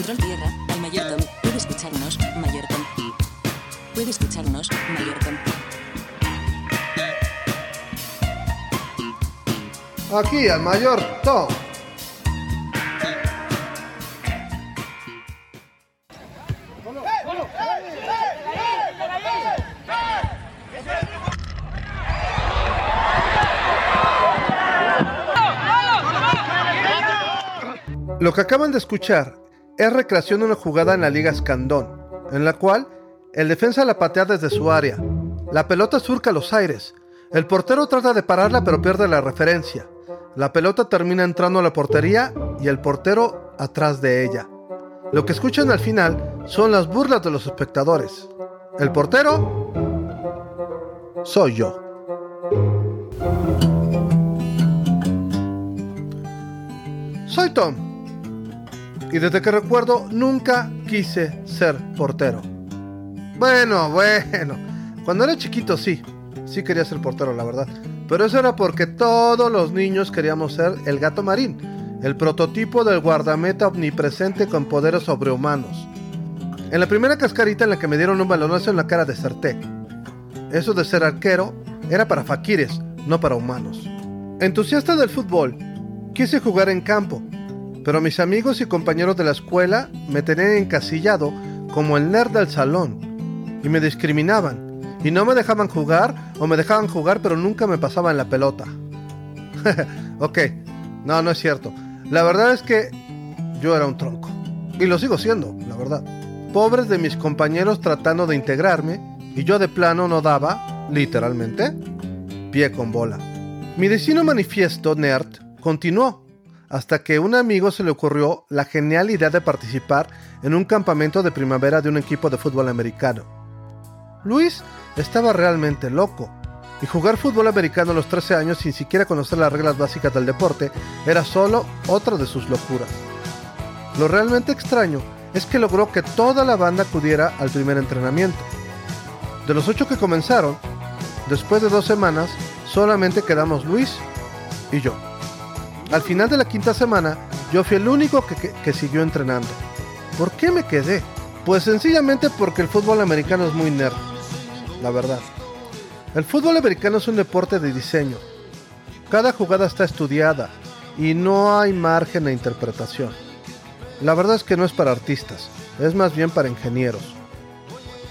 Control tierra, al Mayor Tom. Puede escucharnos, Mayor Tom. Puede escucharnos. Aquí al mayor Tom. Lo que acaban de escuchar es recreación de una jugada en la Liga Escandón, en la cual el defensa la patea desde su área. La pelota surca los aires. El portero trata de pararla pero pierde la referencia. La pelota termina entrando a la portería y el portero atrás de ella. Lo que escuchan al final son las burlas de los espectadores. El portero soy yo. Soy Tom. Y desde que recuerdo nunca quise ser portero. Bueno, bueno. Cuando era chiquito sí. Sí quería ser portero, la verdad. Pero eso era porque todos los niños queríamos ser el gato marín, el prototipo del guardameta omnipresente con poderes sobrehumanos. En la primera cascarita en la que me dieron un balonazo en la cara deserté. Eso de ser arquero era para faquires, no para humanos. Entusiasta del fútbol, quise jugar en campo, pero mis amigos y compañeros de la escuela me tenían encasillado como el nerd del salón y me discriminaban y no me dejaban jugar o me dejaban jugar pero nunca me pasaban la pelota. ok, no, no es cierto. La verdad es que yo era un tronco. Y lo sigo siendo, la verdad. Pobres de mis compañeros tratando de integrarme y yo de plano no daba, literalmente, pie con bola. Mi destino manifiesto nerd continuó hasta que un amigo se le ocurrió la genial idea de participar en un campamento de primavera de un equipo de fútbol americano. Luis estaba realmente loco, y jugar fútbol americano a los 13 años sin siquiera conocer las reglas básicas del deporte era solo otra de sus locuras. Lo realmente extraño es que logró que toda la banda acudiera al primer entrenamiento. De los ocho que comenzaron, después de dos semanas, solamente quedamos Luis y yo. Al final de la quinta semana, yo fui el único que, que, siguió entrenando. ¿Por qué me quedé? Pues sencillamente porque el fútbol americano es muy nerd, la verdad. El fútbol americano es un deporte de diseño. Cada jugada está estudiada y no hay margen de interpretación. La verdad es que no es para artistas, es más bien para ingenieros.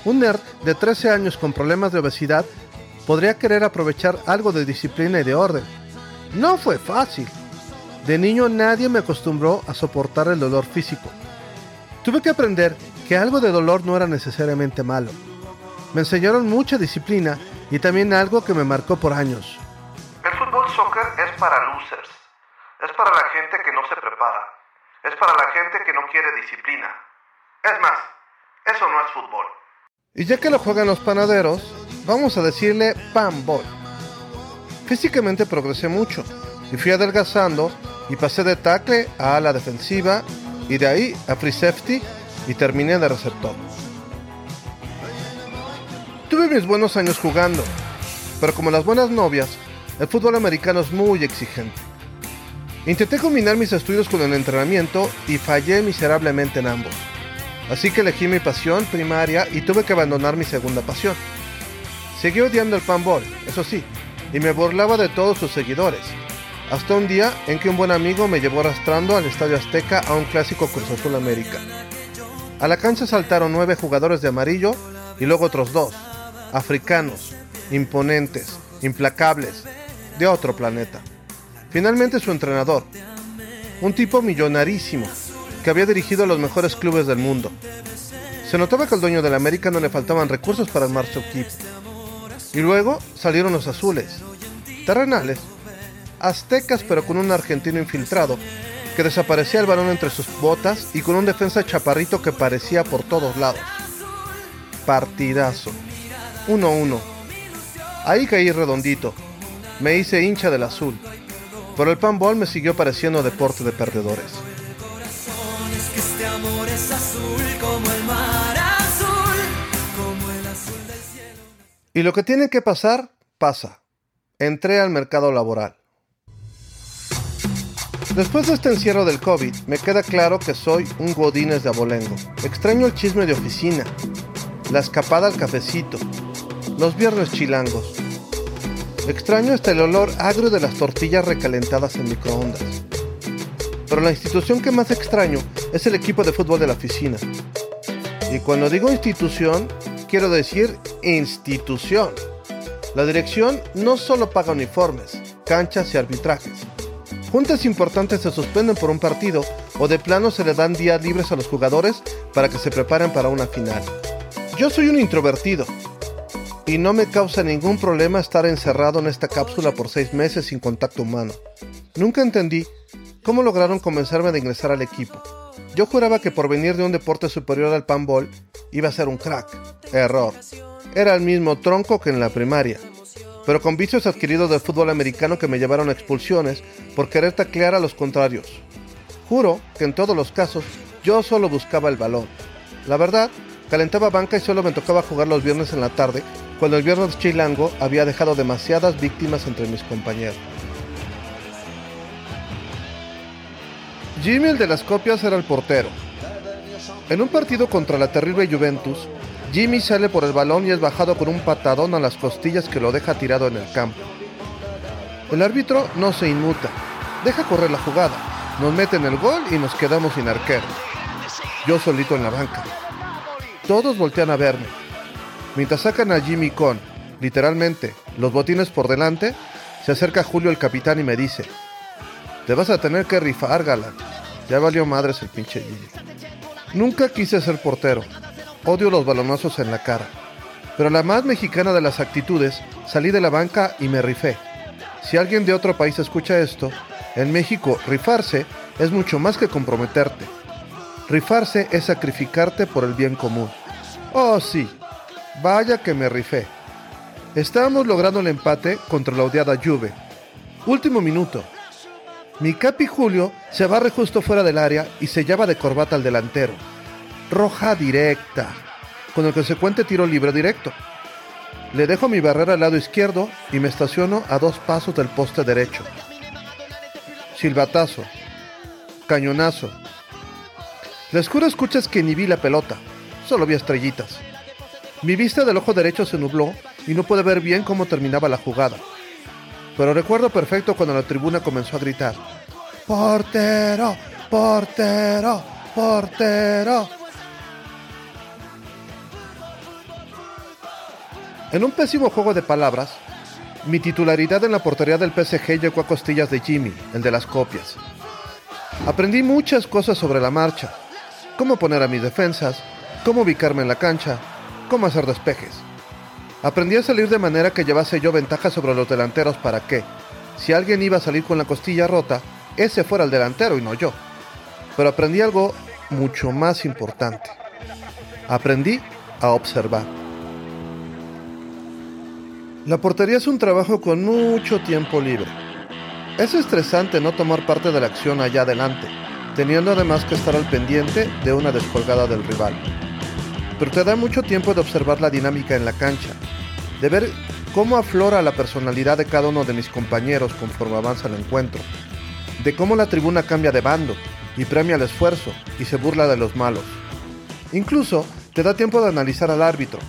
Un nerd de 13 años con problemas de obesidad podría querer aprovechar algo de disciplina y de orden. No fue fácil. De niño nadie me acostumbró a soportar el dolor físico. Tuve que aprender que algo de dolor no era necesariamente malo. Me enseñaron mucha disciplina y también algo que me marcó por años. El fútbol soccer es para losers. Es para la gente que no se prepara. Es para la gente que no quiere disciplina. Es más, eso no es fútbol. Y ya que lo juegan los panaderos, vamos a decirle pan boy. Físicamente progresé mucho y fui adelgazando y pasé de tackle a la defensiva y de ahí a free safety y terminé de receptor. Tuve mis buenos años jugando, pero como las buenas novias, el fútbol americano es muy exigente. Intenté combinar mis estudios con el entrenamiento y fallé miserablemente en ambos. Así que elegí mi pasión primaria y tuve que abandonar mi segunda pasión. Seguí odiando el panball, eso sí, y me burlaba de todos sus seguidores. Hasta un día en que un buen amigo me llevó arrastrando al Estadio Azteca a un clásico Cruz Azul América. A la cancha saltaron nueve jugadores de amarillo y luego otros dos, africanos, imponentes, implacables, de otro planeta. Finalmente su entrenador, un tipo millonarísimo, que había dirigido los mejores clubes del mundo. Se notaba que al dueño del América no le faltaban recursos para armar su equipo. Y luego salieron los azules, terrenales, aztecas pero con un argentino infiltrado, que desaparecía el balón entre sus botas y con un defensa chaparrito que parecía por todos lados. Partidazo. 1-1. Ahí caí redondito. Me hice hincha del azul. Pero el panball me siguió pareciendo deporte de perdedores. Y lo que tiene que pasar, pasa. Entré al mercado laboral. Después de este encierro del COVID, me queda claro que soy un godines de abolengo. Extraño el chisme de oficina, la escapada al cafecito, los viernes chilangos. Extraño hasta el olor agrio de las tortillas recalentadas en microondas. Pero la institución que más extraño es el equipo de fútbol de la oficina. Y cuando digo institución, quiero decir institución. La dirección no solo paga uniformes, canchas y arbitrajes. Juntas importantes se suspenden por un partido o de plano se le dan días libres a los jugadores para que se preparen para una final. Yo soy un introvertido y no me causa ningún problema estar encerrado en esta cápsula por seis meses sin contacto humano. Nunca entendí cómo lograron convencerme de ingresar al equipo. Yo juraba que por venir de un deporte superior al panball iba a ser un crack. Error. Era el mismo tronco que en la primaria pero con vicios adquiridos del fútbol americano que me llevaron a expulsiones por querer taclear a los contrarios. Juro que en todos los casos yo solo buscaba el balón. La verdad, calentaba banca y solo me tocaba jugar los viernes en la tarde, cuando el viernes chilango había dejado demasiadas víctimas entre mis compañeros. Jimmy el de las copias era el portero. En un partido contra la terrible Juventus, Jimmy sale por el balón y es bajado con un patadón a las costillas que lo deja tirado en el campo. El árbitro no se inmuta, deja correr la jugada, nos meten el gol y nos quedamos sin arquero. Yo solito en la banca. Todos voltean a verme. Mientras sacan a Jimmy con, literalmente, los botines por delante, se acerca Julio el capitán y me dice, te vas a tener que rifar, galán. Ya valió madres el pinche Jimmy. Nunca quise ser portero, Odio los balonazos en la cara. Pero la más mexicana de las actitudes, salí de la banca y me rifé. Si alguien de otro país escucha esto, en México rifarse es mucho más que comprometerte. Rifarse es sacrificarte por el bien común. Oh sí, vaya que me rifé. Estábamos logrando el empate contra la odiada Juve. Último minuto. Mi capi Julio se barre justo fuera del área y se lleva de corbata al delantero roja directa, con el consecuente tiro libre directo. Le dejo mi barrera al lado izquierdo y me estaciono a dos pasos del poste derecho. Silbatazo. Cañonazo. La escura escuchas que ni vi la pelota, solo vi estrellitas. Mi vista del ojo derecho se nubló y no pude ver bien cómo terminaba la jugada. Pero recuerdo perfecto cuando la tribuna comenzó a gritar. Portero, portero, portero. En un pésimo juego de palabras, mi titularidad en la portería del PSG llegó a costillas de Jimmy, el de las copias. Aprendí muchas cosas sobre la marcha, cómo poner a mis defensas, cómo ubicarme en la cancha, cómo hacer despejes. Aprendí a salir de manera que llevase yo ventaja sobre los delanteros para que, si alguien iba a salir con la costilla rota, ese fuera el delantero y no yo. Pero aprendí algo mucho más importante. Aprendí a observar. La portería es un trabajo con mucho tiempo libre. Es estresante no tomar parte de la acción allá adelante, teniendo además que estar al pendiente de una descolgada del rival. Pero te da mucho tiempo de observar la dinámica en la cancha, de ver cómo aflora la personalidad de cada uno de mis compañeros conforme avanza el encuentro, de cómo la tribuna cambia de bando y premia el esfuerzo y se burla de los malos. Incluso te da tiempo de analizar al árbitro,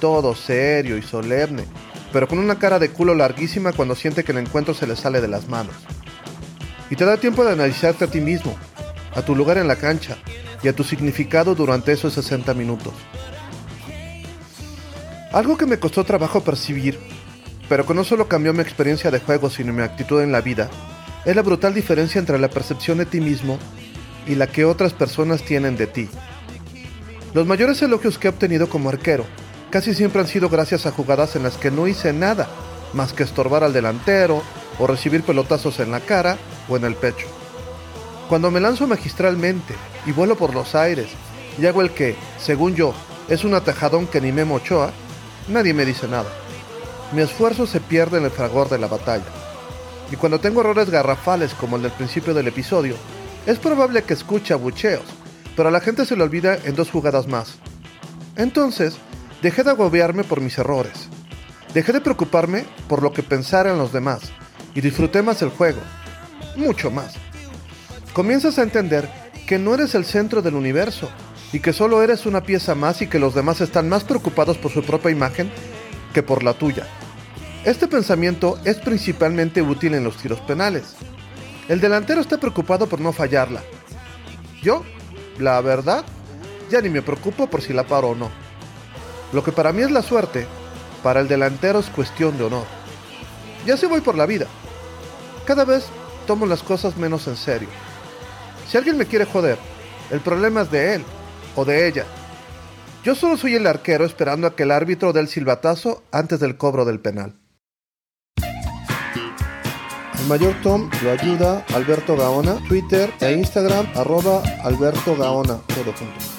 todo serio y solemne, pero con una cara de culo larguísima cuando siente que el encuentro se le sale de las manos. Y te da tiempo de analizarte a ti mismo, a tu lugar en la cancha y a tu significado durante esos 60 minutos. Algo que me costó trabajo percibir, pero que no solo cambió mi experiencia de juego sino mi actitud en la vida, es la brutal diferencia entre la percepción de ti mismo y la que otras personas tienen de ti. Los mayores elogios que he obtenido como arquero casi siempre han sido gracias a jugadas en las que no hice nada más que estorbar al delantero o recibir pelotazos en la cara o en el pecho. Cuando me lanzo magistralmente y vuelo por los aires y hago el que, según yo, es un atajadón que ni me mochoa, nadie me dice nada. Mi esfuerzo se pierde en el fragor de la batalla. Y cuando tengo errores garrafales como el del principio del episodio, es probable que escuche abucheos, pero a la gente se le olvida en dos jugadas más. Entonces, Dejé de agobiarme por mis errores. Dejé de preocuparme por lo que pensaran los demás y disfruté más el juego. Mucho más. comienzas a entender que no eres el centro del universo y que solo eres una pieza más y que los demás están más preocupados por su propia imagen que por la tuya. Este pensamiento es principalmente útil en los tiros penales. El delantero está preocupado por no fallarla. Yo, la verdad, ya ni me preocupo por si la paro o no. Lo que para mí es la suerte, para el delantero es cuestión de honor. Y así voy por la vida. Cada vez tomo las cosas menos en serio. Si alguien me quiere joder, el problema es de él o de ella. Yo solo soy el arquero esperando a que el árbitro dé el silbatazo antes del cobro del penal. El mayor Tom lo ayuda Alberto Gaona, Twitter e Instagram arroba Alberto Gaona, todo junto.